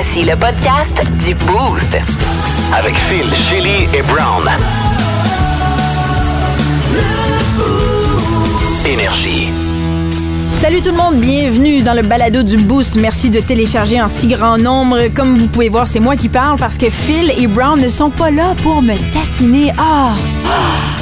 Voici le podcast du Boost. Avec Phil, Chili et Brown. Énergie. Salut tout le monde, bienvenue dans le balado du Boost. Merci de télécharger en si grand nombre. Comme vous pouvez voir, c'est moi qui parle parce que Phil et Brown ne sont pas là pour me taquiner. Ah, ah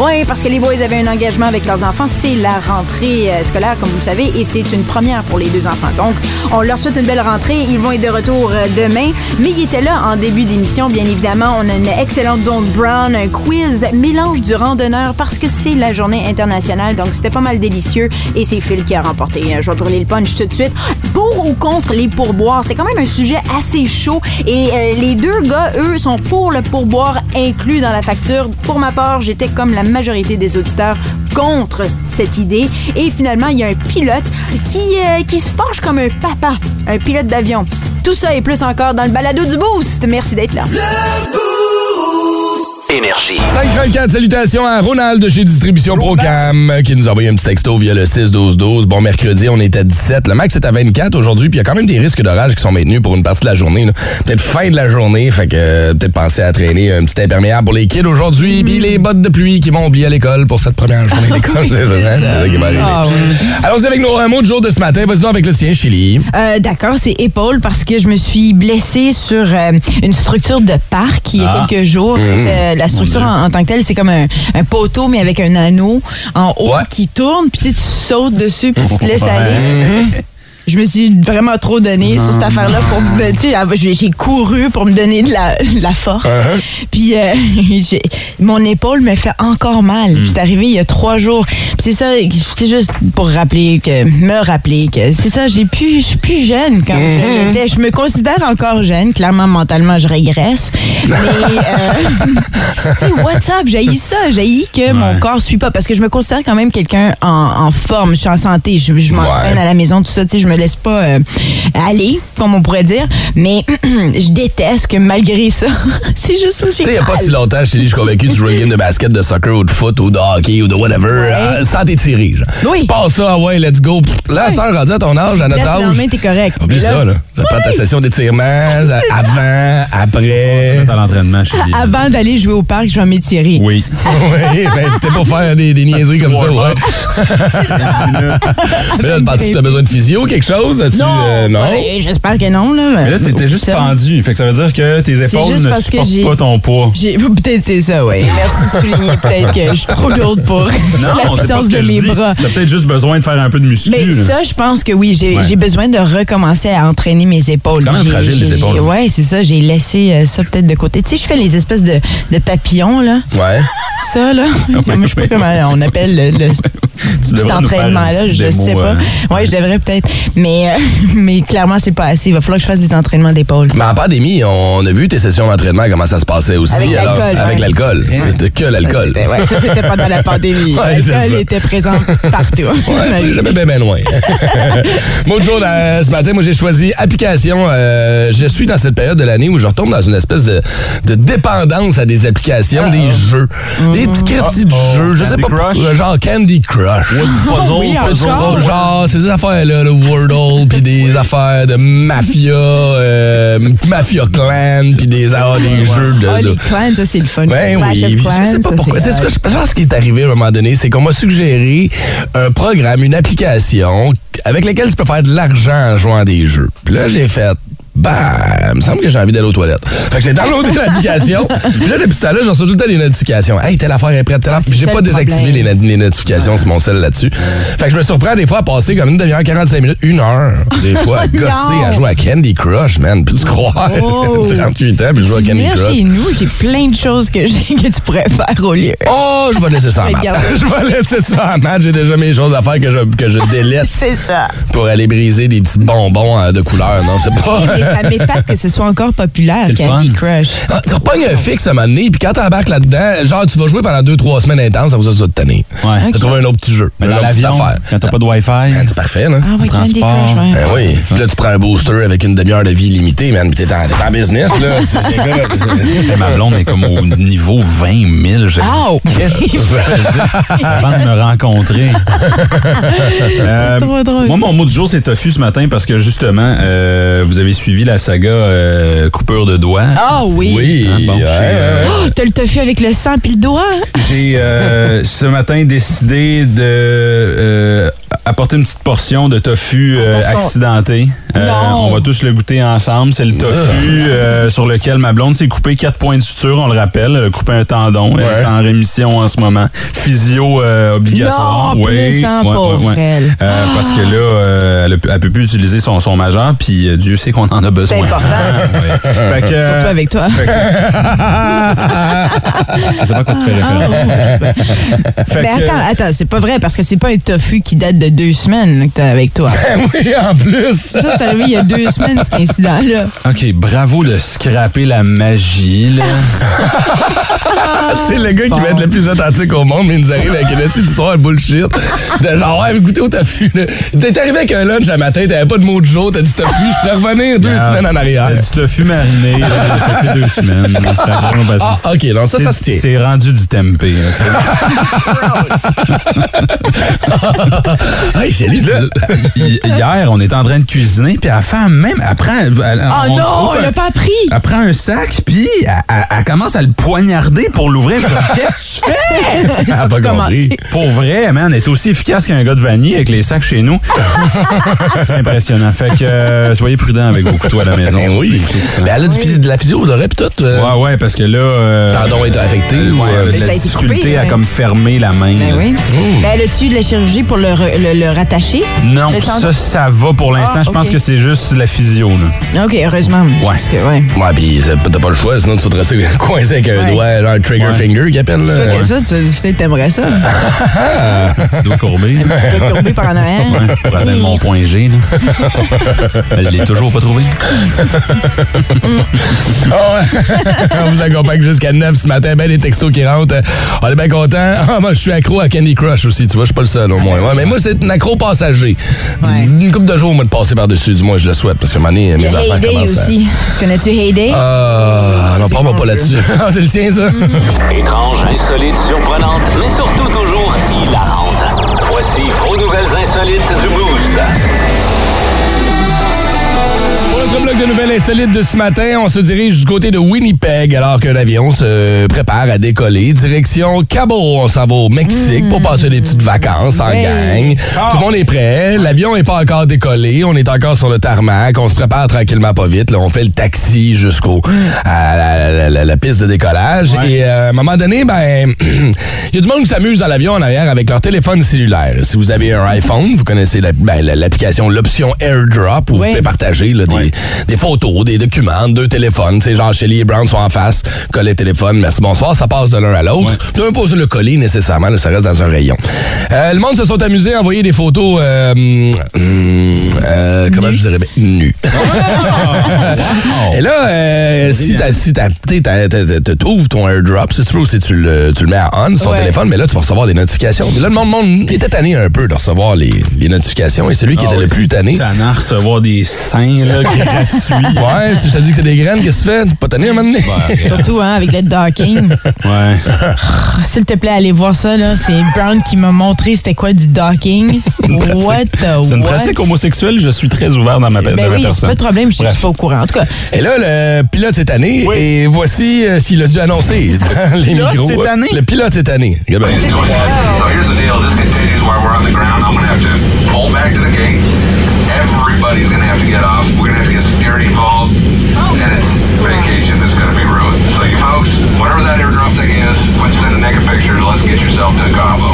Oui, parce que les boys avaient un engagement avec leurs enfants. C'est la rentrée euh, scolaire, comme vous le savez, et c'est une première pour les deux enfants. Donc, on leur souhaite une belle rentrée. Ils vont être de retour euh, demain. Mais ils étaient là en début d'émission, bien évidemment. On a une excellente zone brown, un quiz mélange du randonneur parce que c'est la journée internationale. Donc, c'était pas mal délicieux. Et c'est Phil qui a remporté. Euh, Je vais brûler le punch tout de suite. Pour ou contre les pourboires? C'était quand même un sujet assez chaud. Et les deux gars, eux, sont pour le pourboire inclus dans la facture. Pour ma part, j'étais comme la majorité des auditeurs contre cette idée. Et finalement, il y a un pilote qui, euh, qui se penche comme un papa, un pilote d'avion. Tout ça et plus encore dans le balado du Boost. Merci d'être là. Énergie. 534, salutations à Ronald de chez Distribution Procam qui nous a envoyé un petit texto via le 6-12-12. Bon, mercredi, on est à 17. Le max est à 24 aujourd'hui, puis il y a quand même des risques d'orage qui sont maintenus pour une partie de la journée. là. Peut-être fin de la journée, fait que euh, peut-être penser à traîner un petit imperméable pour les kids aujourd'hui, puis les bottes de pluie qui vont oublier à l'école pour cette première journée d'école. c'est ça, hein? C'est ça qui va arriver. Ah Allons-y avec nos euh, mots de jour de ce matin. Vas-y donc avec le sien, Chili. Euh, D'accord, c'est épaule parce que je me suis blessée sur euh, une structure de parc il y a quelques jours. C'était- la structure en, en tant que telle, c'est comme un, un poteau, mais avec un anneau en haut Ouais. qui tourne, puis tu sautes dessus, puis tu te laisses aller. Je me suis vraiment trop donné sur cette affaire-là pour me, tu sais, j'ai couru pour me donner de la, de la force. Puis euh, j'ai- mon épaule me fait encore mal. Puis C'est arrivé il y a trois jours. Puis c'est ça, c'est juste pour rappeler que, me rappeler que c'est ça, j'ai plus, je suis plus jeune quand je l'étais. Je me considère encore jeune. Clairement, mentalement, je régresse. Mais, euh, tu sais, what's up? J'ai ça. J'ai que mon corps suit pas parce que je me considère quand même quelqu'un en, en forme. Je suis en santé. Je, je m'entraîne Ouais. à la maison, tout ça. Tu sais, je me laisse pas euh, aller, comme on pourrait dire. Mais je déteste que malgré ça, c'est juste ça. Tu sais, il n'y a pas si longtemps, Chili, je suis convaincu que tu joues une game de basket, de soccer ou de foot ou de hockey ou de whatever euh, sans t'étirer. genre. Oui. Tu passes ça, ouais, let's go. Là, c'est un rendu à ton âge, à notre le âge. lendemain, t'es correct. Oublie Mais là- ça, là. Ça prend ta session d'étirement, avant, après. à l'entraînement lui. Avant d'aller jouer au parc, je vais m'étirer. Oui. oui, ben, c'était pour faire des, des niaiseries comme ça, ouais. Mais là, penses-tu que tu as besoin de physio ou quelque chose? As-tu, Non, euh, non? ouais, j'espère que non. Là, Mais là, t'étais juste pendu. Fait que ça veut dire que tes épaules ne supportent pas ton poids. J'ai- Peut-être c'est ça, oui. Merci de souligner. Peut-être que je suis trop lourde pour Non, la puissance de mes bras. T'as peut-être juste besoin de faire un peu de muscu. Mais ça, je pense que oui, j'ai Ouais. j'ai besoin de recommencer à entraîner mes épaules. C'est quand même J'ai- fragile, les épaules. Oui, c'est ça. J'ai laissé euh, ça peut-être de côté. Tu sais, je fais les espèces de, de papillons, là. Ouais. Ça, là. Comment- je sais pas comment on appelle le, le- cet entraînement-là. Je sais pas. euh. Oui, je devrais peut-être. Mais, euh, mais clairement, c'est pas assez. Il va falloir que je fasse des entraînements d'épaule. Mais en pandémie, on a vu tes sessions d'entraînement, comment ça se passait aussi. Avec l'alcool, Avec ouais. l'alcool. C'était que l'alcool. Ouais, ça, c'était pendant la pandémie. Ouais, L'alcool était présent partout. Ouais, jamais bien, bien loin. Mot de jour, euh, ce matin, moi, j'ai choisi application. Euh, je suis dans cette période de l'année où je retombe dans une espèce de, de dépendance à des applications, des jeux. Des petits Christy de jeux. Je sais pas Crush? Genre Candy Crush. Puzzle, Oui, puzzle. encore. Genre, ces affaires-là, le Wordle, puis des affaires de mafia, euh, mafia clan, puis des, ah, des jeux de... Ah, de- les clans, ça, c'est le fun. ben oui, Clans, je sais pas ça, pourquoi. C'est ce que je pense qui est arrivé à un moment donné, c'est qu'on m'a suggéré un programme, une application avec laquelle tu peux faire de l'argent en jouant à des jeux. Puis là, j'ai fait. Bah, il me semble que j'ai envie d'aller aux toilettes. Fait que j'ai downloadé l'application. Puis là, depuis ce temps-là, j'en reçois tout le temps des notifications. Hey, telle affaire est prête, telle affaire. Puis j'ai pas désactivé les, les notifications sur mon cell là-dessus. Fait que je me surprends des fois à passer comme une demi-heure, 45 minutes, une heure, des fois, à gosser, à jouer à Candy Crush, man. Puis tu crois? Oh. 38 ans, puis je joue à Candy Crush. chez nous, j'ai plein de choses que, que tu pourrais faire au lieu. Oh, je vais laisser ça en maths. Regarde. Je vais laisser ça en maths. J'ai déjà mes choses à faire que je, que je délaisse C'est ça. pour aller briser des petits bonbons euh, de couleur. Non, c'est pas. Ça m'épate que ce soit encore populaire, Candy. Crush. Ah, tu repognes un fixe à un moment donné, puis quand t'embarques là-dedans, genre, tu vas jouer pendant deux, trois semaines intenses, ça vous a ça de tanner. Ouais. T'as trouvé un autre petit jeu, Mais une dans l'avion, affaire. quand t'as pas de Wi-Fi. Man, c'est parfait, là. Ah oui, Candy transport. Crush, ouais. Ben oui. Puis là, tu prends un booster avec une demi-heure de vie limitée, man, puis t'es en, en business, là. C'est- ma blonde est comme au niveau 20 000. Je- Ow! Qu'est-ce que faisais avant de me rencontrer? Euh, trop drôle. Moi, mon mot du jour, c'est tofu ce matin parce que justement, euh, vous avez suivi la saga euh, coupure de doigts. Ah oui. Oui. Hein, bon, ouais, ouais, euh, ouais. Oh, T'as le tofu avec le sang puis le doigt. hein? J'ai euh, ce matin décidé de euh, apporter une petite portion de tofu euh, Parce qu'on- accidenté. Euh, on va tous le goûter ensemble. C'est le tofu euh, sur lequel ma blonde s'est coupé quatre points de suture, on le rappelle. Elle a coupé un tendon. Elle Ouais. est en rémission en ce moment. Physio euh, obligatoire. Non, plus, hein, pauvre elle. Euh, Parce que là, euh, elle, a pu- elle peut plus utiliser son, son majeur, puis euh, Dieu sait qu'on en a besoin. important. Ouais. Fait que, euh, Surtout avec toi. Je sais pas quand tu fais référence. Fait Mais que- attends, attends, c'est pas vrai parce que c'est pas un tofu qui date de deux semaines là, que t'as avec toi. oui, en plus. Toi, t'es arrivé il y a deux semaines, cet incident-là. OK, bravo de scraper la magie, là. C'est le gars qui va être le plus authentique au monde, mais il nous arrive avec une petite histoire bullshit. De genre, ouais, goûtez au tofu. là. T'es arrivé avec un lunch à matin, t'avais pas de mot de jour, t'as dit tofu, je peux revenir deux Ah, semaines en arrière. C'était du tofu mariné, là, ça fait deux semaines. Ça a vraiment pas- Ah, ok, non, ça, ça se C'est- tient. C'est rendu du tempeh. ok? Hey, j'ai lu Puis là, hi- hier, on était en train de cuisiner, puis la femme même, elle prend... elle- Oh on non, un- l'a pas appris. Elle prend un sac, puis elle, elle- elle commence à le poignarder pour l'ouvrir. Qu'est-ce que tu fais? Elle a pas compris. Pour vrai, man, elle est aussi efficace qu'un gars de vanille avec les sacs chez nous. C'est impressionnant. Fait que euh, soyez prudents avec vos couteaux à la maison. Ben oui. Mais elle a du physio- de la physio, d'oreille pis tout. euh, Ouais, ouais, parce que là. Euh, Tendon est affecté euh, ou, euh, la difficulté coupé, à ouais. comme fermer la main. Ben là. oui. Ben, elle a-tu de la chirurgie pour le, le, le rattacher? Non, Le ça, ça va pour l'instant. Ah, Je pense que c'est juste la physio. Là. OK, heureusement. Parce que, ouais. Ouais, pis c'est- t'as pas le choix, sinon tu vas te rester coincé avec un Ouais. doigt, un trigger Ouais. finger qu'il appelle. Là. Ça, tu- peut-être t'aimerais ça. Tu dois courber. Tu dois courbé par en arrière. Ouais, pour atteindre mon point G. Là. Elle l'est toujours pas trouvé. Ah ouais. On vous accompagne jusqu'à 9 ce matin. Ben, les textos qui rentrent. On est bien contents. Ah, moi, je suis accro à Candy Crush aussi. Tu vois, je suis pas le seul au moins. Ouais, mais moi, c'est un accro passager. Ouais. Une couple de jours, moi, de passer par-dessus. Du moins, je le souhaite parce que y mes affaires Heyday commencent à- aussi. Tu connais-tu Heyday? Ah, non, parle-moi mon pas là-dessus. Ah, c'est le tien, ça? Étrange, insolite, surprenante, mais surtout toujours hilarante. Voici vos nouvelles insolites du Boost. Bloc de nouvelles insolites de ce matin, on se dirige du côté de Winnipeg alors qu'un avion se prépare à décoller. Direction Cabo, on s'en va au Mexique pour passer des petites vacances en gang. Tout le monde est prêt. L'avion n'est pas encore décollé. On est encore sur le tarmac. On se prépare tranquillement pas vite. Là, on fait le taxi jusqu'au à la, la- la- la piste de décollage. Ouais. Et euh, à un moment donné, ben il y a du monde qui s'amuse dans l'avion en arrière avec leur téléphone cellulaire. Si vous avez un iPhone, vous connaissez la- ben, la- l'application, l'option AirDrop où vous pouvez partager là, des, Ouais. Des photos, des documents, deux téléphones. Tu sais, genre Shelly et Brown sont en face, collent les téléphones, merci, bonsoir, ça passe de l'un à l'autre. Ouais. Tu peux pas se le coller nécessairement, là, ça reste dans un rayon. Euh, le monde se sont amusés à envoyer des photos, euh, hum, euh, comment je dirais, ben, nues. Et là, euh, si t'as- si t'as- t'sais, t'as- t'as- t'as- t'ouvres ton airdrop, c'est true, si tu le, tu le mets à on sur ton Ouais. téléphone, mais là, tu vas recevoir des notifications. Mais là, le monde, monde était tanné un peu de recevoir les, les notifications. Et celui qui Ah était le plus tanné. T'en as à recevoir des seins là, gratuits. Ouais, si je te dis que c'est des graines, qu'est-ce que tu fais? Pas tanné à un moment donné? Surtout hein, avec le docking. Ouais. S'il te plaît, allez voir ça. là. C'est Brown qui m'a montré c'était quoi du docking. What the C'est une what? pratique homosexuelle, je suis très ouvert dans ma, Ben dans ma oui, c'est personne. pas de problème, je suis pas au courant. En tout cas, Et là, le pilote cette année, Oui. et voici euh, s'il a dû annoncer dans les pilote micros. cette année? Le pilote cette année. Regarde bien. So here's the deal. This continues while we're on the ground. I'm going to have to pull back to the gate. Everybody's going to have to get off. We're going to have to get security involved. Oh. And it's vacation that's going to be ruined. So you folks, whatever that airdrop thing is, quit sending naked pictures. Let's get yourself to Cabo.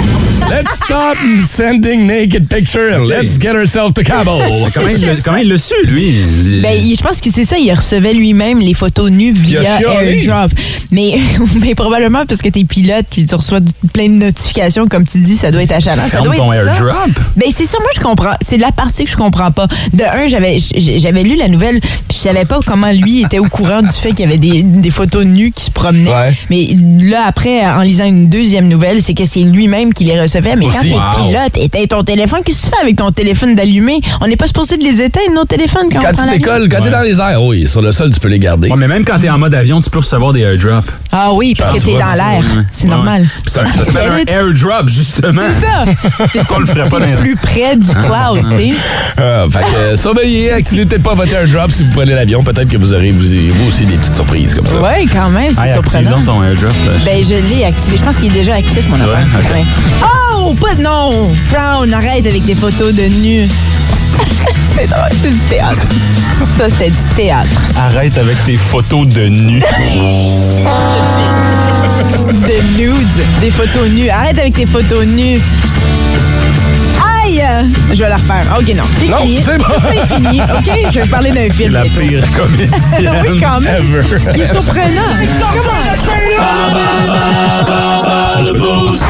Let's stop sending naked picture and let's get ourselves to Cabo. Comment il, l'a- comment il l'a su, lui? Ben, il- je pense que c'est ça, il recevait lui-même les photos nues a via chialé. AirDrop. Mais, mais probablement parce que t'es pilote puis tu reçois du- plein de notifications, comme tu dis, ça doit être achalant. Ça Ferme doit ton être ça. airdrop. Ben c'est ça, moi je comprends. C'est la partie que je comprends pas. De un, j'avais j- j'avais lu la nouvelle, puis je savais pas comment lui était au courant du fait qu'il y avait des, des photos nues qui se promenaient. Ouais. Mais là après, en lisant une deuxième nouvelle, c'est que c'est lui-même qui les recevait. Mais quand t'es Wow. pilote, éteins ton téléphone, qu'est-ce que tu fais avec ton téléphone d'allumé? On n'est pas supposé de les éteindre nos téléphones quand, on Quand prend tu décolles, quand t'es Ouais. dans les airs, oui, sur le sol, tu peux les garder. Ouais, mais même quand t'es en mode avion, tu peux recevoir des airdrops. Ah oui, parce Ah, que tu t'es dans l'air. C'est Ouais, normal. Ça, ça s'appelle un airdrop, justement. C'est ça. Pourquoi on le ferait pas dans T'es plus près du cloud, tu sais. Euh, fait que surveillez, activez peut-être pas votre airdrop si vous prenez l'avion. Peut-être que vous aurez vous, vous aussi des petites surprises comme ça. Ouais, quand même, c'est active surprenant. ton airdrop. Là. Ben, je l'ai activé. Je pense qu'il est déjà actif, mon C'est affaire. vrai? Ok. Ouais. Oh, pas de non! Brown, arrête avec tes photos de nu. c'est drôle, c'est du théâtre. Ça, c'était du théâtre. Arrête avec tes photos de nu. De nudes. Des photos nues. Arrête avec tes photos nues. Aïe! Je vais la refaire. OK, non. C'est Non, fini. c'est bon. C'est fini. OK? Je vais parler d'un film La bientôt. pire comédienne. oui, quand même. Ever. Ce qui est surprenant. Le boost.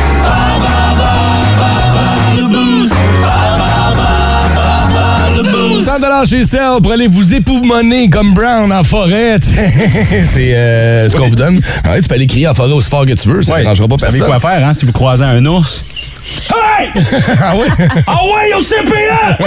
100 chez Cell pour aller vous époumoner comme Brown en forêt. C'est euh, ce qu'on vous donne. Ouais, tu peux aller crier en forêt aussi fort que tu veux. Ça ne Ouais. dérangera pas Vous savez personne. quoi faire, hein, si vous croisez un ours? Ah oui? Ah ouais, au CPA!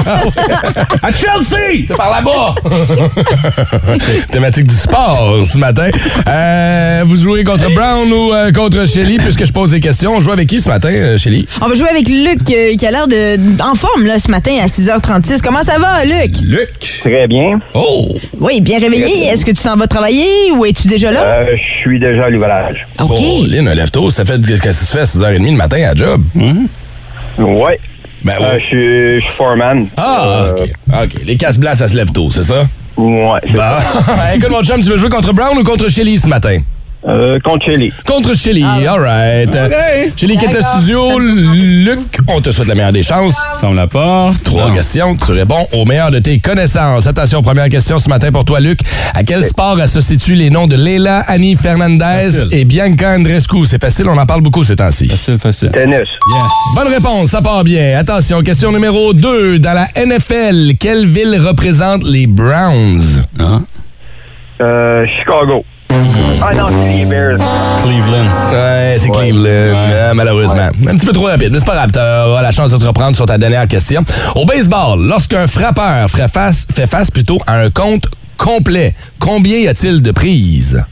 à Chelsea! C'est par là-bas! Thématique du sport ce matin. Euh, vous jouez contre Brown ou euh, contre Shelly, puisque je pose des questions. On joue avec qui ce matin, euh, Shelly? On va jouer avec Luc euh, qui a l'air de en forme là, ce matin à 6h36. Comment ça va, Luc? Luc! Très bien. Oh! Oui, bien réveillé. Est-ce que tu t'en vas travailler ou es-tu déjà là? Euh, je suis déjà à l'ouvrage. OK. Oh, Lynn, un lève-tôt, ça fait qu'est-ce que tu fais à 6h30 le matin à job? Ouais. Ben Euh, ouais. je suis- je suis foreman. Ah, Euh, OK. OK. Les casse-blancs, ça se lève tôt, c'est ça? Ouais. Bon. Écoute, mon chum, tu veux jouer contre Brown ou contre Shelly ce matin? Euh, contre Chili. Contre Shelly, all right. Shelly qui est à D'accord. studio. Luc, on te souhaite la meilleure des chances. Ferme la porte. Trois Non. questions. Tu réponds au meilleur de tes connaissances. Attention, première question ce matin pour toi, Luc. À quel sport associent-tu les noms de Leila Annie Fernandez Facile. et Bianca Andrescu? C'est facile, on en parle beaucoup ces temps-ci. Facile, facile. Tennis. Yes. Bonne réponse, ça part bien. Attention, question numéro 2. Dans la NFL, quelle ville représente les Browns? Ah. Euh, Chicago. Ah non, c'est les Bears. Cleveland. Ouais, c'est Ouais. Cleveland, Ouais. euh, malheureusement. Un petit peu trop rapide, mais c'est pas grave. Tu auras la chance de te reprendre sur ta dernière question. Au baseball, lorsqu'un frappeur fait face, fait face plutôt à un compte complet, combien y a-t-il de prises?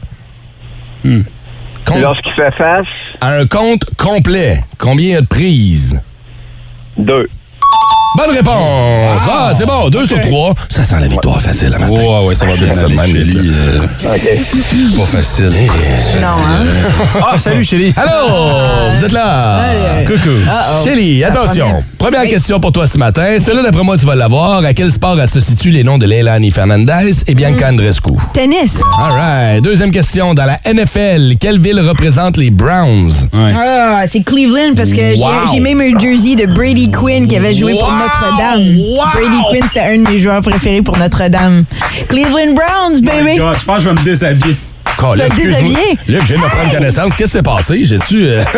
Com- Lorsqu'il fait face, à un compte complet, combien y a de prises? deux. Bonne réponse! Ah, c'est bon, deux sur trois. Ça sent la victoire facile la matin. Ouais, ouais, ça va bien Ça vite, là. euh, OK. pas facile. Non, hein? Ah, salut, Shelly. Allô, vous êtes là? Coucou. Shelly, attention. première. Première Oui. question pour toi ce matin. Celle-là, d'après moi, tu vas l'avoir. À quel sport associent-tu les noms de Leilani Fernandez et Bianca Andrescu? Tennis. All right. Deuxième question. Dans la NFL, quelle ville représente les Browns? Ouais. Ah, c'est Cleveland parce que j'ai- Wow. j'ai même un jersey de Brady Quinn qui avait joué pour Wow. Notre-Dame. Brady Quinn, c'était un de mes joueurs préférés pour Notre-Dame. Cleveland Browns, baby! God, je pense que je vais me déshabiller. Oh, Tu vas te déshabiller? Luc, je viens de prendre connaissance. Qu'est-ce qui s'est passé? J'ai-tu. euh,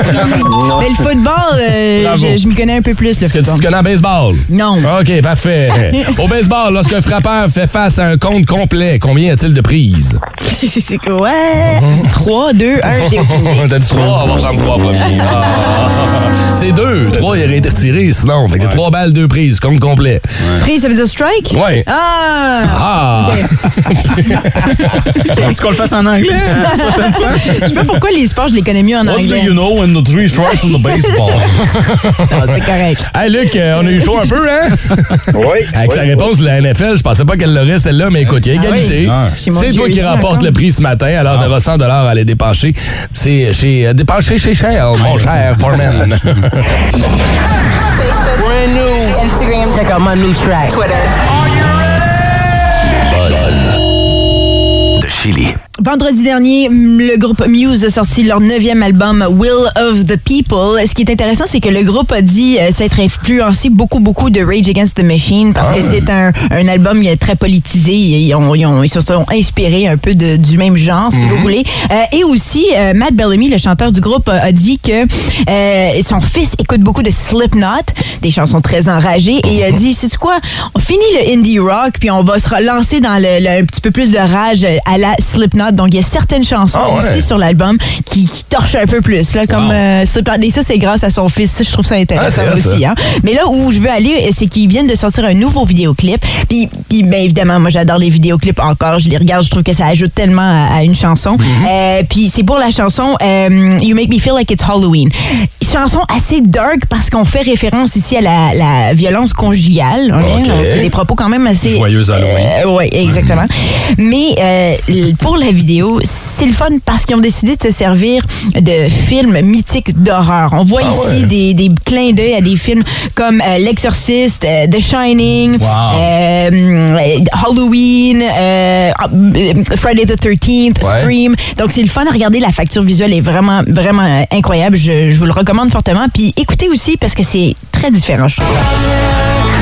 Mais le football, euh, je, je m'y connais un peu plus, Est-ce que tu football. te connais en baseball? Non. OK, parfait. Au baseball, lorsqu'un frappeur fait face à un compte complet, combien y a-t-il de prises? C'est quoi? 3, 2, 1, j'ai aucune idée. T'as dit trois, on va prendre trois premiers. Ah. C'est deux. Trois, il aurait été retiré sinon. Fait que c'est trois balles, deux prises, compte complet. Prise, ça veut dire strike? Ouais. Ah! Ah! Veux-tu qu'on le fasse en anglais? hein, la prochaine fois? Je sais pas pourquoi les sports, je les connais mieux en What do anglais. you know when the three strikes in the baseball? Non, c'est correct. Hey Luc, euh, on a eu chaud un peu, hein? Oui. Avec oui, sa réponse de la NFL, je pensais pas qu'elle l'aurait celle-là, mais écoute, il y a égalité. Ah Chez mon C'est toi qui jersey remporte le prix ce matin, alors tu auras 100 à aller dépenser. C'est chez euh, dépenser chez Shell, mon cher Foreman. Facebook, Instagram, check out my new track. Twitter. de Chili. Vendredi dernier, le groupe Muse a sorti leur neuvième album Will of the People. Ce qui est intéressant, c'est que le groupe a dit euh, s'être influencé beaucoup, beaucoup de Rage Against the Machine parce que c'est un, un album très politisé. Ils, ont- ils ont- ils se sont inspirés un peu de- du même genre, si vous voulez. Euh, et aussi, euh, Matt Bellamy, le chanteur du groupe, a, a dit que euh, son fils écoute beaucoup de Slipknot, des chansons très enragées, et il a dit, c'est quoi, on finit le indie rock, puis on va se relancer dans le, le- un petit peu plus de rage à la Slipknot. Donc, il y a certaines chansons Ah ouais. aussi sur l'album qui, qui torchent un peu plus, là, comme euh, Slipknot. Et ça, c'est grâce à son fils. Ça, je trouve ça intéressant Ah, aussi. ça. Hein. Mais là où je veux aller, c'est qu'ils viennent de sortir un nouveau vidéoclip. Puis, puis bien évidemment, moi, j'adore les vidéoclips encore. Je les regarde, je trouve que ça ajoute tellement à, à une chanson. Euh, puis c'est pour la chanson euh, You Make Me Feel Like It's Halloween. Chanson assez dark parce qu'on fait référence ici à la, la violence conjugale. hein. C'est des propos quand même assez... Joyeux Halloween. oui, exactement. Mais euh, l- pour la vidéo, c'est le fun parce qu'ils ont décidé de se servir de films mythiques d'horreur. On voit Ah ici ouais. des, des clins d'œil à des films comme euh, L'Exorciste, euh, The Shining, Wow. euh, Halloween, Friday the 13th, Ouais. Scream. Donc c'est le fun à regarder. La facture visuelle est vraiment, vraiment incroyable. Je, je vous le recommande fortement. Puis écoutez aussi parce que c'est très différent, je trouve.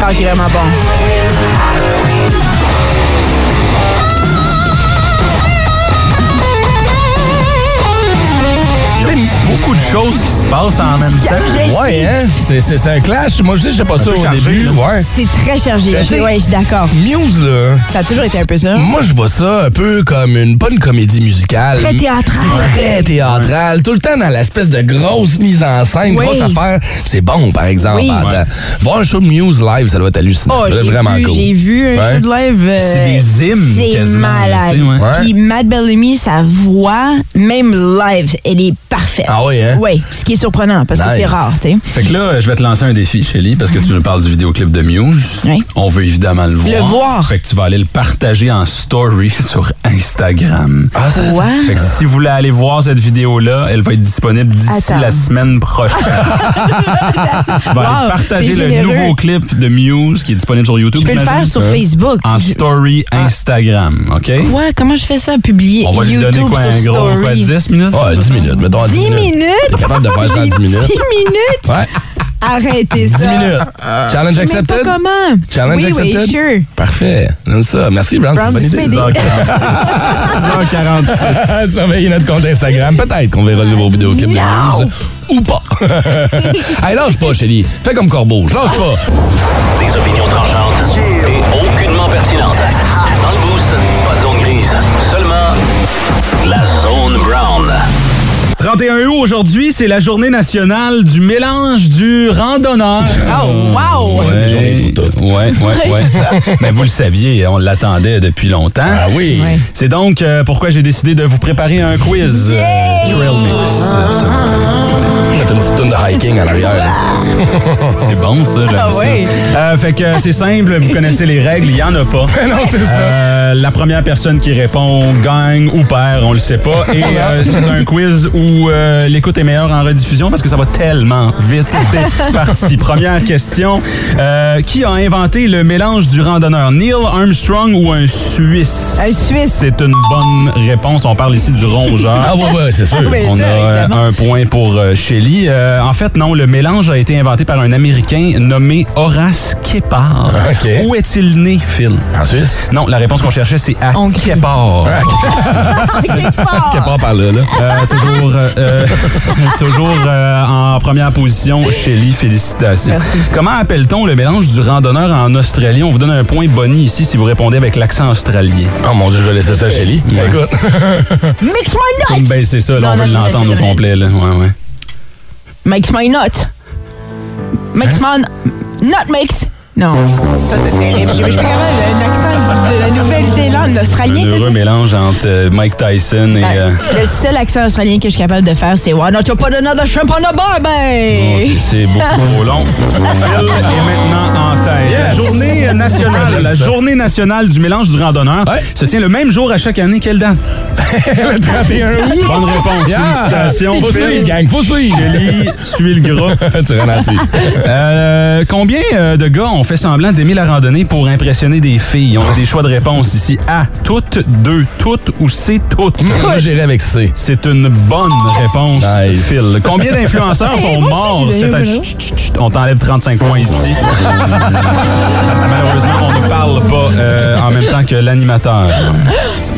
Il y a le solo de guitare qui est vraiment bon. Beaucoup de choses qui se passent en même temps. Ouais, hein? C'est- C'est c'est un clash. Moi, je sais, je sais pas ça au chargé, début. là. Ouais. C'est très chargé. Ben, ouais, je suis d'accord. Muse, là. Ça a toujours été un peu ça. Moi, je vois ça un peu comme une bonne comédie musicale. Très théâtrale. C'est très théâtral. Tout le temps dans l'espèce de grosse mise en scène, Oui. grosse affaire. C'est bon, par exemple. Oui. Voir un show de Muse live, ça doit être hallucinant. Oh, vraiment vu, cool. J'ai vu un Ouais. show de live. euh, C'est des hymnes C'est quasiment, malade. Puis Matt Bellamy, sa voix, même live, elle est parfaite. Ah oui, hein? Oui, ce qui est surprenant parce que c'est rare, tu sais. Fait que là, je vais te lancer un défi, Shelly, parce que tu nous parles du vidéoclip de Muse. Oui. On veut évidemment le voir. Le voir. Fait que tu vas aller le partager en story sur Instagram. Ah, ça? Fait que si vous voulez aller voir cette vidéo-là, elle va être disponible d'ici la semaine prochaine. Tu vas Wow, aller partager le nouveau clip de Muse qui est disponible sur YouTube. Je peux le faire sur Facebook. En Je- story Instagram, OK? Ouais, comment je fais ça? Publier On va lui donner quoi, un gros quoi, 10 minutes? Ouais, 10 minutes. Mettons à 10, 10 minutes? T'es capable de faire ça en 10 minutes? 10 minutes? Ouais, Arrêtez 10 ça. minutes. Challenge Je même pas accepted? comment. Challenge oui, accepted? oui, sure. Parfait. J'aime ça. Merci, Brown. C'est une bonne idée. c'est BD. 6h46. Surveillez notre compte Instagram. Peut-être qu'on verra le nouveau vidéoclip de. Muse. Ou pas. hey, lâche pas, Chélie. Fais comme Corbeau. Je lâche pas. Des opinions tranchantes et aucunement pertinentes. Dans le boost, pas de zone grise. 31 août aujourd'hui, c'est la journée nationale du mélange du randonneur. Oh, wow! Ouais. Mais vous le saviez, on l'attendait depuis longtemps. Ah oui. Ouais. C'est donc euh, pourquoi j'ai décidé de vous préparer un quiz euh, Trail Mix. Hiking en arrière. C'est bon, ça, j'aime Ah ça. Euh, fait que c'est simple, vous connaissez les règles, il n'y en a pas. non, c'est ça. Euh, la première personne qui répond gagne ou perd, on le sait pas. Et euh, c'est un quiz où euh, l'écoute est meilleure en rediffusion parce que ça va tellement vite. C'est parti. Première question. Euh, qui a inventé le mélange du randonneur? Neil Armstrong ou un Suisse? Un Suisse. C'est une bonne réponse. On parle ici du rongeur. Ah ouais, ouais, c'est sûr. Oui. On ça, a évidemment. un point pour euh, Shelley. Euh, en fait, non, le mélange a été inventé par un Américain nommé Horace Kepard. OK. Où est-il né, Phil? En Suisse? Non, la réponse qu'on cherchait, c'est à On- Kepard. Quelque part. Qui part par là, là. Euh, toujours euh, toujours euh, en première position, Shelley, félicitations. Merci. Comment appelle-t-on le mélange du randonneur en Australie? On vous donne un point Bonnie ici si vous répondez avec l'accent australien. Oh mon Dieu, je vais laisser ça à. Ouais. Écoute. Mix my nuts! Ben, c'est ça, là, Non, on veut l'entendre au complet. Là. Ouais, ouais. Makes my nut. Makes my nut mix. Non. Ça, c'est terrible. Je je suis pas capable d'un accent du- de la Nouvelle-Zélande, l'Australien. Un heureux mélange entre euh, Mike Tyson et... euh, Le seul accent australien que je suis capable de faire, c'est Why not you put another shrimp on the barbie? Ok, c'est beaucoup trop long. Phil est maintenant en tête. La journée nationale, la journée nationale du mélange du randonneur Ouais. se tient le même jour à chaque année. Quelle date? le 31 août. Bonne réponse. Yeah. Félicitations, Faut suivre, gang, faut suivre. Kelly suit le gras. tu ralentis. Euh, combien euh, de gars ont fait semblant d'aimer la randonnée pour impressionner des filles? On a des choix de réponse ici. A, toutes, deux, toutes ou C, toutes? Moi, j'irai avec C. C'est une bonne réponse, Nice. Phil. Combien d'influenceurs sont morts cette année? un Chut, chut, chut, On t'enlève 35 points ici. Malheureusement, on ne parle pas euh, en même temps que l'animateur.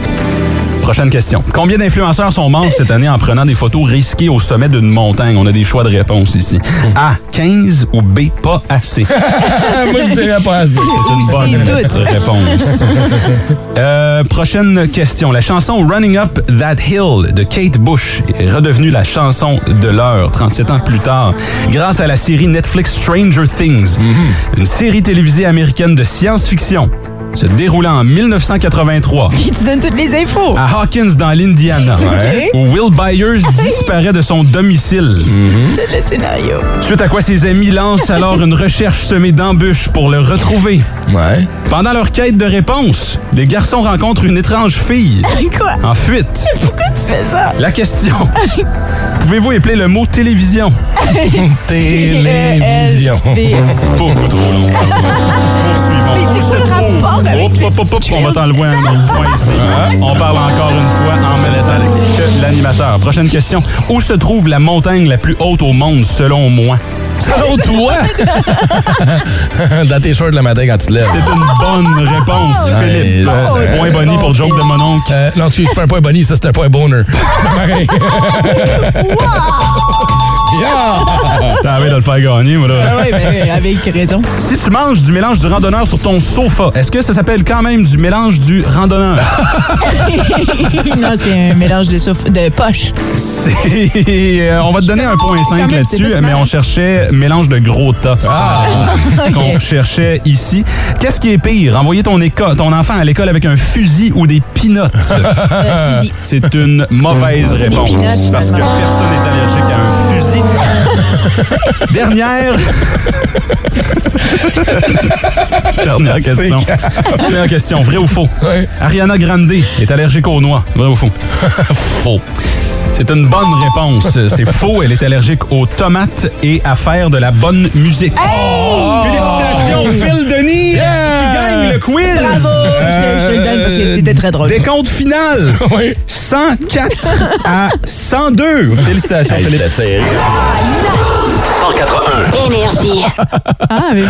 Prochaine question. Combien d'influenceurs sont morts cette année en prenant des photos risquées au sommet d'une montagne? On a des choix de réponse ici. A, 15 ou B, pas assez? Moi, je dirais pas assez. C'est une bonne réponse. Euh, prochaine question. La chanson Running Up That Hill de Kate Bush est redevenue la chanson de l'heure 37 ans plus tard grâce à la série Netflix Stranger Things, une série télévisée américaine de science-fiction se déroulant en 1983 Tu donnes toutes les infos. à Hawkins dans l'Indiana, où Will Byers disparaît de son domicile. Le scénario. Suite à quoi ses amis lancent alors une recherche semée d'embûches pour le retrouver. Ouais. Pendant leur quête de réponse, les garçons rencontrent une étrange fille Quoi? en fuite. Pourquoi tu fais ça? La question. Pouvez-vous épeler le mot télévision? Télévision. Beaucoup trop long. Poursuivons. Mais Où c'est se quoi le trouve? rapport avec Hop, hop, hop, hop, on va t'enlever un autre point ici. On parle encore une fois en temps que l'animateur. Prochaine question. Où se trouve la montagne la plus haute au monde selon moi? Selon toi? Dans tes shorts le matin quand tu te lèves. C'est une bonne réponse, Philippe. Nice. Euh, point Bonnie pour joke de mon oncle. Euh, non, excuse, c'est pas un point Bonnie, ça c'est un point boner. Pareil. Yeah! T'as envie de le faire gagner, moi, là. Ah oui, ben, avec raison. Si tu manges du mélange du randonneur sur ton sofa, est-ce que ça s'appelle quand même du mélange du randonneur? non, c'est un mélange de, souffle, de poche. C'est. euh, on va te donner un point 5 Quand même, c'est là-dessus, mais on cherchait mélange de gros tas. Qu'on cherchait ici. Qu'est-ce qui est pire? Envoyer ton, éco- ton enfant à l'école avec un fusil ou des pinottes? Euh, fusil. C'est une mauvaise réponse. peanuts, parce que personne n'est allergique à un fusil. Dernière. Dernière question. Dernière question. Vrai ou faux? Ariana Grande est allergique aux noix. Vrai ou faux? Faux. C'est une bonne réponse. C'est faux. Elle est allergique aux tomates et à faire de la bonne musique. Félicitations, Phil Denis, qui gagne le quiz. Bravo! Je te- je te le donne parce que c'était très drôle. Décompte final. Oui. 104 à 102. Félicitations, Hey, Philippe. C'était serré. 181. Énergie. Ah, mais?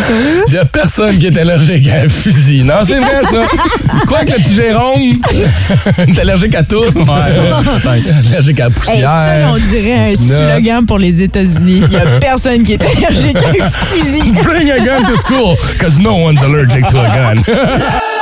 Il y a personne qui est allergique à un fusil. Non, c'est vrai, ça. Quoi que le petit Jérôme est allergique à tout. allergique à la Hey, poussière. ça, on dirait un slogan pour les États-Unis. Il n'y a personne qui est allergique à un fusil. Bring a gun to school, because no one's allergic to a gun.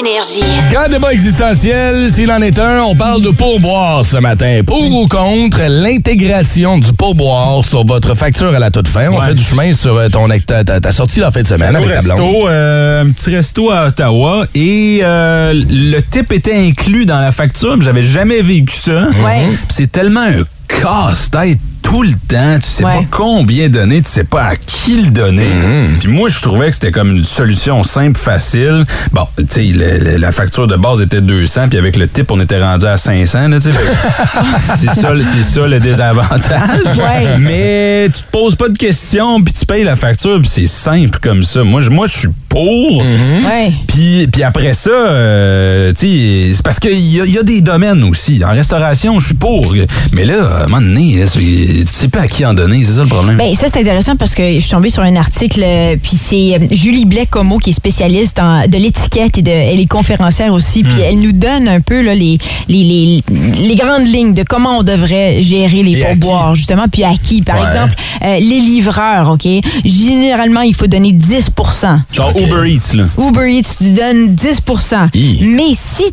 Énergie. Grand débat existentiel, s'il en est un, on parle de pourboire ce matin. Pour ou contre l'intégration du pourboire sur votre facture à la toute fin? On Ouais. fait du chemin sur euh, ton, ta, ta- ta sortie la fin de semaine avec ta blonde. resto, euh, un petit resto à Ottawa et euh, le type était inclus dans la facture, mais j'avais jamais vécu ça. Ouais. Puis c'est tellement un casse-tête tout le temps, tu sais Ouais. pas combien donner, tu sais pas à qui le donner. Mhm. Puis moi, je trouvais que c'était comme une solution simple, facile. Bon, tu sais, la facture de base était 200, puis avec le type, on était rendu à 500, là, tu sais. Fait que c'est ça, ça le désavantage. Ouais. Mais tu te poses pas de questions, puis tu payes la facture, puis c'est simple comme ça. Moi, je- moi, je suis pour. Ouais. Puis, puis après ça, euh, tu sais, c'est parce qu'il y, y a des domaines aussi. En restauration, je suis pour. Mais là, à un moment donné, tu sais pas à qui en donner, c'est ça le problème. Ben, ça, c'est intéressant parce que je suis tombée sur un article, euh, puis c'est euh, Julie Blais-Como qui est spécialiste en- de l'étiquette et de, elle est conférencière aussi, puis elle nous donne un peu là, les, les, les, les grandes lignes de comment on devrait gérer les pourboires, justement, puis à qui. Par Ouais. exemple, euh, les livreurs, OK? Généralement, il faut donner 10 Genre Uber Eats, là. Uber Eats, tu donnes 10 Hi. Mais si,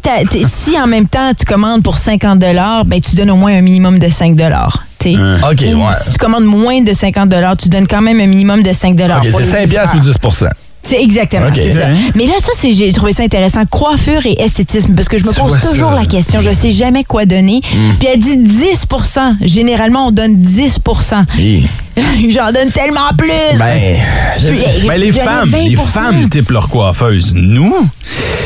si en même temps tu commandes pour 50 ben, tu donnes au moins un minimum de 5 t'sais. OK, Ou ouais. Si tu commandes moins de 50 tu donnes quand même un minimum de 5 OK, c'est les 5 piastres ou 10 C'est exactement, OK. c'est ça. Hein? Mais là, ça, c'est, j'ai trouvé ça intéressant. Coiffure et esthétisme, parce que je me Tu pose toujours ça, la question. Je sais jamais quoi donner. Hmm. Puis elle dit 10% Généralement, on donne 10 Hi. J'en donne tellement plus. Ben, Ben, les femmes, les 20%. femmes typent leur coiffeuse. Nous,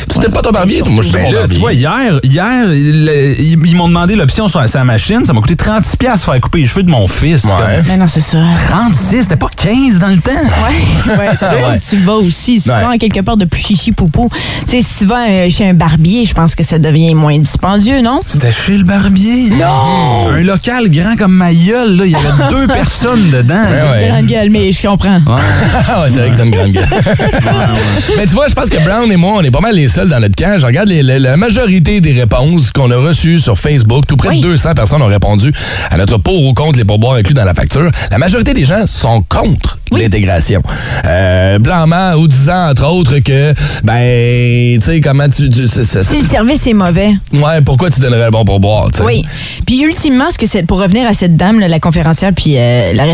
tu t'es pas ton barbier? toi? Moi, je suis ben là, tu vois, hier, hier le- ils, ils m'ont demandé l'option sur sa machine. Ça m'a coûté 36$ piastres faire couper les cheveux de mon fils. Ouais. Comme, Mais non, c'est ça. 36, c'était pas 15 dans le temps. Ouais, ouais, Ouais. tu vas aussi. Si Ouais. tu vas quelque part de plus chichi poupou, tu sais, si tu vas euh, chez un barbier, je pense que ça devient moins dispendieux, non? C'était chez le barbier. Non! Un local grand comme ma gueule, là. Il y avait deux personnes dedans. Ouais. Grande gueule, mais je comprends. Ah ouais, c'est vrai que t'as une grande gueule. Mais tu vois, je pense que Brown et moi, on est pas mal les seuls dans notre camp. Je regarde les- les- la majorité des réponses qu'on a reçues sur Facebook. Tout près Oui. de 200 personnes ont répondu à notre pour ou contre les pourboires inclus dans la facture. La majorité des gens sont contre l'intégration. Euh, blanchement, ou disant, entre autres, que, ben, tu sais, comment tu... tu- Si le service est mauvais. ouais, pourquoi tu donnerais le bon pourboire, tu sais? Oui. Puis ultimement, ce que c'est pour revenir à cette dame, là, la conférencière, puis euh, la,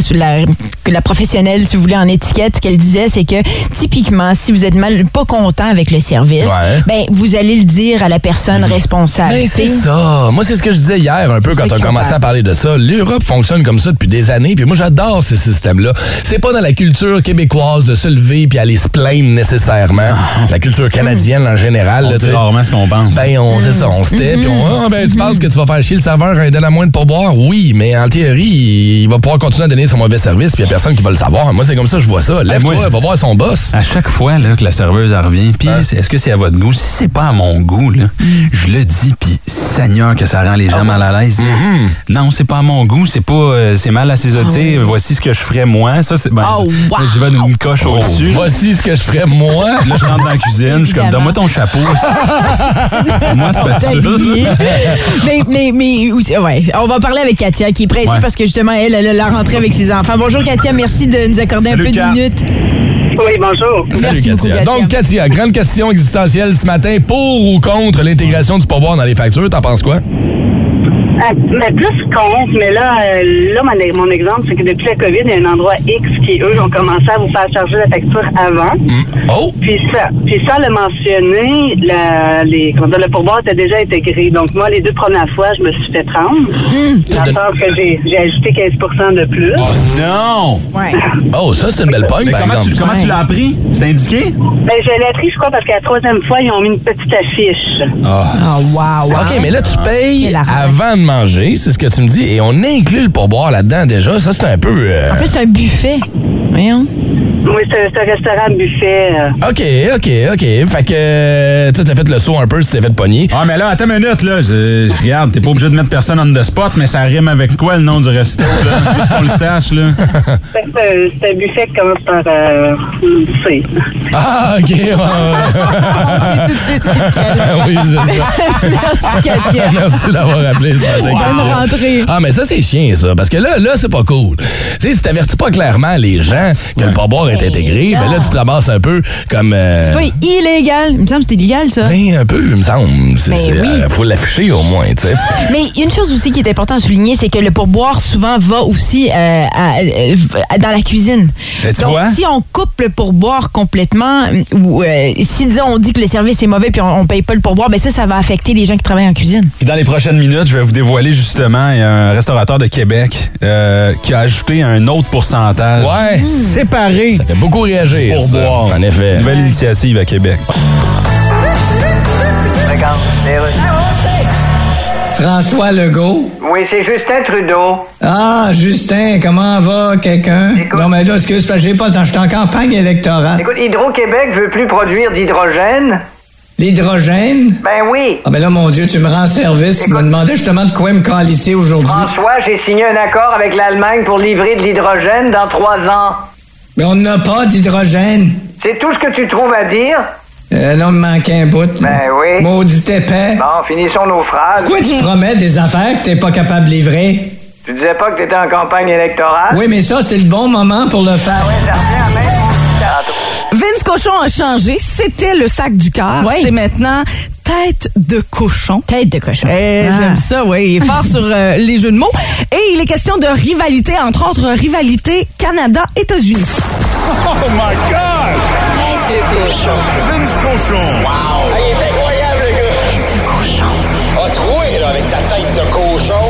la, professionnelle, si vous voulez, en étiquette, ce qu'elle disait, c'est que typiquement, si vous êtes mal pas content avec le service, Ouais. ben vous allez le dire à la personne responsable. Ben, c'est ça. Moi, c'est ce que je disais hier un peu quand on commençait à parler de ça. L'Europe fonctionne comme ça depuis des années, puis moi, j'adore ce système-là. C'est pas dans la culture québécoise de se lever puis aller se plaindre nécessairement. La culture canadienne en général. On là, dit tu sais. rarement ce qu'on pense. Ben, on sait ça, on se tait, puis on, ah, ben, tu penses que tu vas faire chier le serveur et donne à moins de pourboire? Oui, mais en théorie, il va pouvoir continuer à donner son mauvais service, puis il y a personne qui va le savoir. Moi, c'est comme ça que je vois ça. Lève-toi, moi- va voir son boss. À chaque fois là, que la serveuse revient, puis c'est- est-ce que c'est à votre goût? Si c'est pas à mon goût, là, je le dis, puis Seigneur que ça rend les gens mal à l'aise. Non, c'est pas à mon goût, c'est pas, euh, c'est mal assaisonné. Voici ce que je ferais moi. Ça, c'est, ben, Oh, wow. je vais d'une coche au-dessus. Voici ce que je ferais moi. Là, je rentre dans la cuisine, je suis comme, donne-moi ton chapeau. moi, c'est pas ça. Mais, mais, mais aussi- ouais, on va parler avec Katia qui est pressée Ouais. parce que justement, elle, elle a la rentrée avec ses enfants. Bonjour Katia, merci de nous accorder un Salut, peu de minutes. Oui, bonjour. Merci beaucoup, Katia. Donc, Katia, grande question existentielle ce matin. Pour ou contre l'intégration du pourboire dans les factures, t'en penses quoi? Ah, mais plus contre, mais là, euh, là mon, mon exemple, c'est que depuis la COVID, il y a un endroit X qui, eux, ont commencé à vous faire charger la facture avant. Oh! Puis ça, puis ça le mentionné, la, les, comment dire, le pourboire était déjà intégré. Donc moi, les deux premières fois, je me suis fait prendre. Sens que j'ai, j'ai ajouté 15 de plus. Oh non! Ouais. Oh, ça, c'est une belle pogne, Mais par comment tu, comment tu l'as appris? C'est indiqué? Ben, je l'ai appris, je crois, parce qu'à la troisième fois, ils ont mis une petite affiche. Ah. Oh, wow. OK, mais là, tu payes avant de manger, c'est ce que tu me dis, et on inclut le pourboire là-dedans déjà. Ça, c'est un peu... euh, En plus, c'est un buffet. Voyons. Oui, c'est, un restaurant buffet. euh. OK, OK, OK. Fait que euh, tu as fait le saut un peu si t'es fait pogner. Ah, mais là, attends une minute, là. Je- regarde, t'es pas obligé de mettre personne on the spot, mais ça rime avec quoi le nom du resto, là? Juste qu'on le sache, là. C'est, un- c'est un buffet qui commence par euh, C. Ah, OK. ouais, ouais. On sait tout de suite oui, c'est ça. Merci Katia. Merci d'avoir appelé ce matin. Bonne rentrée. Ah, mais ça, c'est chiant, ça. Parce que là, là c'est pas cool. Tu sais, si t'avertis pas clairement les gens que le pourboire est intégré, ben là, tu te ramasses un peu comme. euh, C'est pas illégal. Il me semble que c'est illégal, ça. ben, un peu, il me semble. C'est, Ben oui. euh, faut l'afficher au moins, tu sais. Mais une chose aussi qui est importante à souligner, c'est que le pourboire souvent va aussi euh, à- à- dans la cuisine. Tu Donc, vois? si on coupe le pourboire complètement, ou euh, si disons on dit que le service est mauvais puis on, on paye pas le pourboire, ben ça, ça va affecter les gens qui travaillent en cuisine. Puis dans les prochaines minutes, je vais vous dévoiler justement il y a un restaurateur de Québec euh, qui a ajouté un autre pourcentage Ouais. séparé Ça fait beaucoup réagir, pour ça. boire. En effet. Nouvelle initiative à Québec. François Legault. Oui, c'est Justin Trudeau. Ah, Justin, comment va quelqu'un? Écoute- Non, mais là, excuse, parce que j'ai pas le temps. Je suis en campagne électorale. Écoute, Hydro-Québec veut plus produire d'hydrogène. L'hydrogène? Ben oui. Ah, ben là, mon Dieu, tu me rends service. Tu me demandais justement de quoi me calisser aujourd'hui. François, j'ai signé un accord avec l'Allemagne pour livrer de l'hydrogène dans trois ans. Mais on n'a pas d'hydrogène. C'est tout ce que tu trouves à dire? Euh, là, il me manquait un bout. Ben oui. Maudit épais. Bon, finissons nos phrases. Pourquoi tu promets des affaires que t'es pas capable de livrer? Tu disais pas que t'étais en campagne électorale? Oui, mais ça, c'est le bon moment pour le faire. Ça revient à même. Tantôt. Vince Cochon a changé. C'était le sac du cœur. Ouais. C'est maintenant tête de cochon. Tête de cochon. Eh, Ah. J'aime ça, oui. Il est fort sur euh, les jeux de mots. Et il est question de rivalité, entre autres rivalité Canada-États-Unis. Oh my God! Tête de cochon. Vince Cochon. Wow! il est incroyable, le gars! Tête de cochon. A troué, là, avec ta tête de cochon.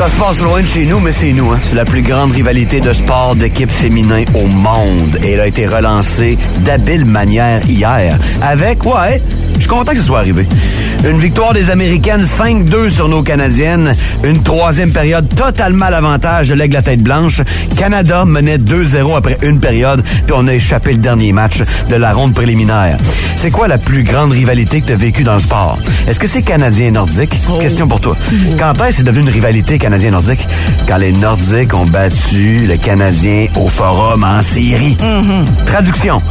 Ça se passe loin de chez nous, mais c'est nous. Hein. C'est la plus grande rivalité de sport d'équipe féminin au monde. Et elle a été relancée d'habile manière hier. Avec, ouais, je suis content que ce soit arrivé. Une victoire des Américaines 5-2 sur nos Canadiennes. Une troisième période totalement à l'avantage de l'aigle à tête blanche. Canada menait 2-0 après une période, puis on a échappé le dernier match de la ronde préliminaire. C'est quoi la plus grande rivalité que tu as vécue dans le sport? Est-ce que c'est canadien-nordique? Question pour toi. Quand est-ce que c'est devenu une rivalité canadien-nordique? Quand les Nordiques ont battu le Canadien au forum en série. Traduction.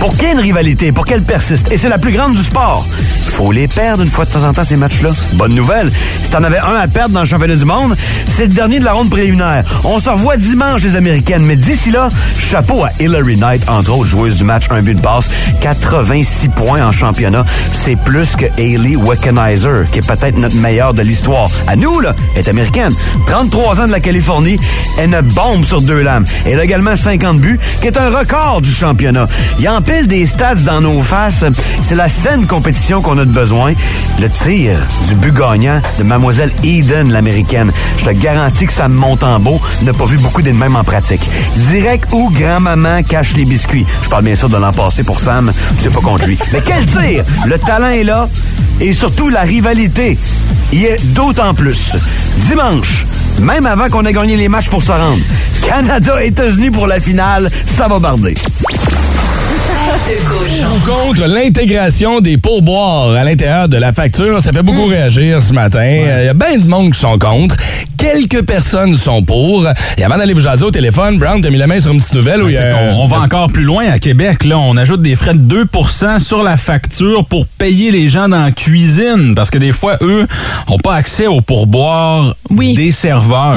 Pour qu'il rivalité, pour qu'elle persiste, et c'est la plus grande du sport, faut les perdre une fois de temps en temps, ces matchs-là. Bonne nouvelle, si t'en avais un à perdre dans le championnat du monde, c'est le dernier de la ronde préliminaire. On se revoit dimanche, les Américaines, mais d'ici là, chapeau à Hillary Knight, entre autres, joueuse du match, un but de passe, 86 points en championnat. C'est plus que Hailey Weckenheiser, qui est peut-être notre meilleure de l'histoire. À nous, là, elle est américaine. 33 ans de la Californie, elle ne bombe sur deux lames. Elle a également 50 buts, qui est un record du championnat. Empile des stats dans nos faces. C'est la saine compétition qu'on a de besoin. Le tir du but gagnant de Mademoiselle Eden, l'américaine. Je te garantis que ça me monte en beau. n'a pas vu beaucoup des mêmes en pratique. Direct où grand-maman cache les biscuits. Je parle bien sûr de l'an passé pour Sam. C'est pas contre lui. Mais quel tir! Le talent est là. Et surtout, la rivalité y est d'autant plus. Dimanche, même avant qu'on ait gagné les matchs pour se rendre, Canada-États-Unis pour la finale, ça va barder. Contre l'intégration des pourboires à l'intérieur de la facture, ça fait beaucoup réagir ce matin. Il y a bien du monde qui sont contre. Quelques personnes sont pour. Et avant d'aller vous jaser au téléphone, Brown, t'as mis la main sur une petite nouvelle où il y a... on, on va encore plus loin à Québec. Là, on ajoute des frais de 2% sur la facture pour payer les gens dans la cuisine. Parce que des fois, eux, n'ont pas accès au pourboire des serveurs.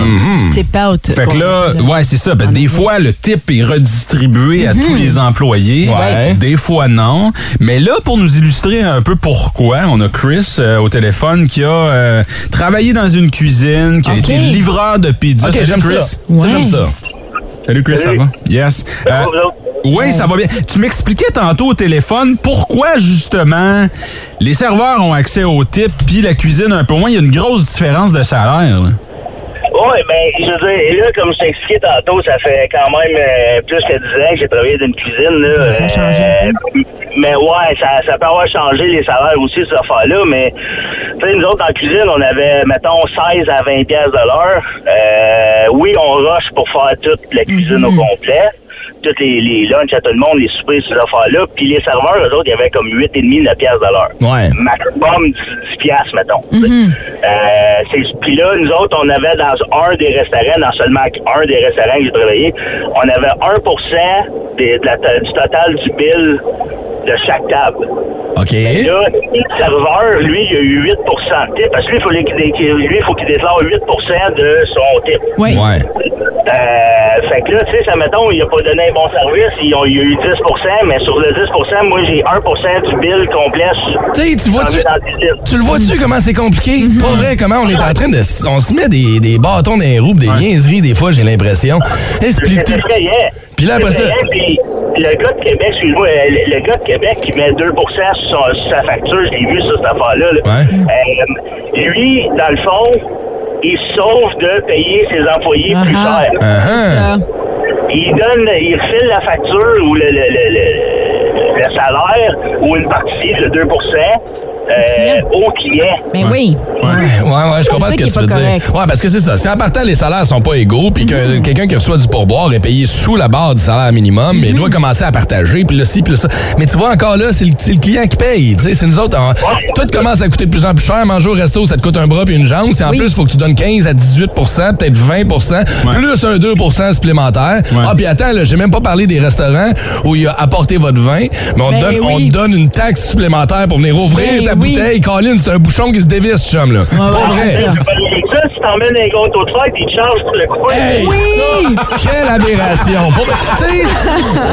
Step out. Fait que là, ouais, c'est ça. Ben, des fois, le type est redistribué à tous les employés. Ouais. Des fois, non. Mais là, pour nous illustrer un peu pourquoi, on a Chris euh, au téléphone qui a euh, travaillé dans une cuisine, qui a Ok. Été livreur de pizza. Ok, Salut, j'aime Chris. ça. Ça, j'aime ça. Salut Chris, ça va? Yes. Euh, oui, ça va bien. Tu m'expliquais tantôt au téléphone pourquoi justement les serveurs ont accès au type puis la cuisine un peu moins. Il y a une grosse différence de salaire. là. Oui, ben, je veux dire, là, comme je t'ai expliqué tantôt, ça fait quand même euh, plus que 10 ans que j'ai travaillé dans une cuisine, là. Ça a changé un Mais ouais, ça, ça peut avoir changé les salaires aussi, cette affaire-là, mais, tu sais, nous autres, la cuisine, on avait, mettons, 16 à 20 pièces de l'heure. Euh, oui, on rush pour faire toute la cuisine au complet. Toutes les, les lunchs à tout le monde, les soupers, ces affaires-là. Puis les serveurs, eux autres, il y avait comme 8,5, 9 pièces de l'heure. Ouais. Maximum 10, 10 piastres, mettons. tu sais. Euh, Puis là, nous autres, on avait dans un des restaurants, dans seulement un des restaurants que j'ai travaillé, on avait 1 des- de la du total du bill de chaque table. OK. Mais là, le serveur, lui, il a eu 8 tu sais, parce que lui, il faut qu'il dé- qu'il- lui, il faut qu'il déclare 8% de son tip. Oui. Ouais. Euh, fait que là, tu sais, ça mettons, il a pas donné un bon service, il il a eu 10% mais sur le 10% moi, j'ai 1% du bill complet. Tu sais, tu vois-tu, tu le vois-tu comment c'est compliqué? Pas vrai, comment on est en train de. On se met des, des bâtons dans les roues, des niaiseries, des fois, j'ai l'impression. Effrayant. Puis là, après ça- puis le gars de Québec, excuse-moi, euh, le, le gars de Québec qui met 2 sur, sa facture, je l'ai vu sur cette affaire-là. là. Euh, lui, dans le fond, il sauve de payer ses employés plus Ah, cher. Uh-huh. Ça. Il donne, il refile la facture ou le, le, le, le- le salaire ou une partie de 2 euh, au client. Mais oui. Ouais, ouais, ouais, je comprends ce que tu veux dire. correct. Ouais, parce que c'est ça. Si en partant, les salaires sont pas égaux, puis que Mm-hmm. quelqu'un qui reçoit du pourboire est payé sous la barre du salaire minimum, mais il doit commencer à partager, puis là, ci, puis là, ça. Mais tu vois, encore là, c'est le, le client qui paye. Tu sais, c'est nous autres. on- tout commence à coûter de plus en plus cher. Manger au resto, ça te coûte un bras puis une jambe. Si en Oui. plus, il faut que tu donnes 15 à 18% peut-être 20% plus un 2% supplémentaire. Ah, puis attends, là, j'ai même pas parlé des restaurants où il a apporté votre vin, mais on, te Ben donne, on oui. donne une taxe supplémentaire pour venir ouvrir Ben ta oui. bouteille. Colin, c'est un bouchon qui se dévisse, chum, là. pas ouais, vrai. ça. Pas si t'emmènes un gâteau de fête, ils te chargent pour le coin. Hey, ça, quelle aberration. Tu sais,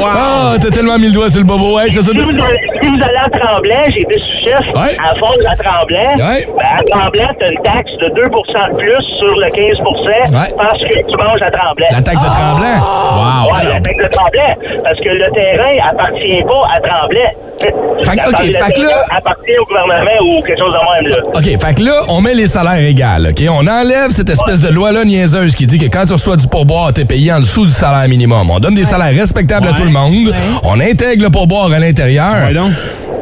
ah, t'as tellement mis le doigt sur le bobo. Hey, je sais Si vous, allez, si vous allez à Tremblay, j'ai été sous-chef Ouais. à fond à Tremblay. Ouais. Ben, à Tremblay, t'as une taxe de 2% de plus sur le 15 Ouais. parce que tu manges à Tremblay. La taxe de Tremblant. Wow. Ouais, la taxe de Tremblay. Parce que le terrain appartient pas à Tremblay. Fait que, OK, le fait que là- appartient au gouvernement ou quelque chose de même, là. OK, fait que là, on met les salaires égaux, OK? On enlève cette espèce de loi-là niaiseuse qui dit que quand tu reçois du pourboire, t'es payé en dessous du salaire minimum. On donne des salaires respectables à tout le monde. On intègre le pourboire à l'intérieur. Ouais, donc.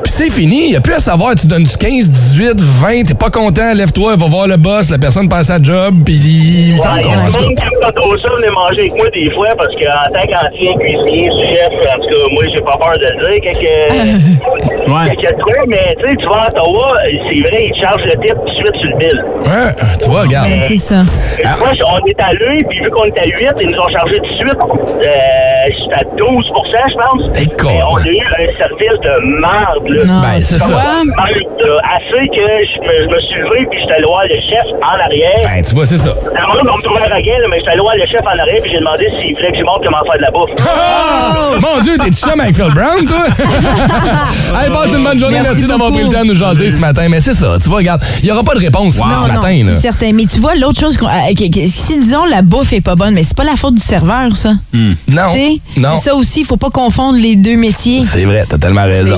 Puis c'est fini. Il n'y a plus à savoir, tu donnes du 15, 18, 20, t'es pas content, lève-toi, va voir le boss, la personne passe à job, puis il me semble Ouais, qu'on il y a en tout même pas trop ça, venez manger avec moi des fois, parce qu'en tant qu'ancien cuisinier, chef, en tout cas, moi, j'ai pas peur de le dire, quelques... Ouais. quelques trucs, mais tu sais, tu vas à Ottawa, c'est vrai, ils te chargent le type tout de suite sur le bill. Ouais, tu vois, regarde. C'est ça. Ah. Moi, on est à lui, puis vu qu'on est à 8, ils nous ont chargé tout de suite, euh, c'est à 12% je pense. Eh, con. Mais on a eu un service de marde, là. Non, Ben, c'est ça. Assez que je me, je me suis levé, puis j'étais allé voir le chef en arrière. Ben, tu vois, c'est ça. Alors, on me trouvait arrogant, là, mais j'étais allé voir le chef en arrière puis j'ai demandé s'il voulait que je montre comment faire de la bouffe. Ah! Mon Dieu, t'es chum avec Phil Brown, toi? Allez, passe une bonne journée. Merci, Merci d'avoir pris le temps de nous jaser ce matin. Mais c'est ça, tu vois, regarde, il n'y aura pas de réponse ce Non, matin. non, c'est certain. Mais tu vois, l'autre chose, qu'on- euh, si disons la bouffe est pas bonne, mais c'est pas la faute du serveur, ça. Non, Tu sais, non. c'est ça aussi, il faut pas confondre les deux métiers. C'est vrai, t'as tellement raison.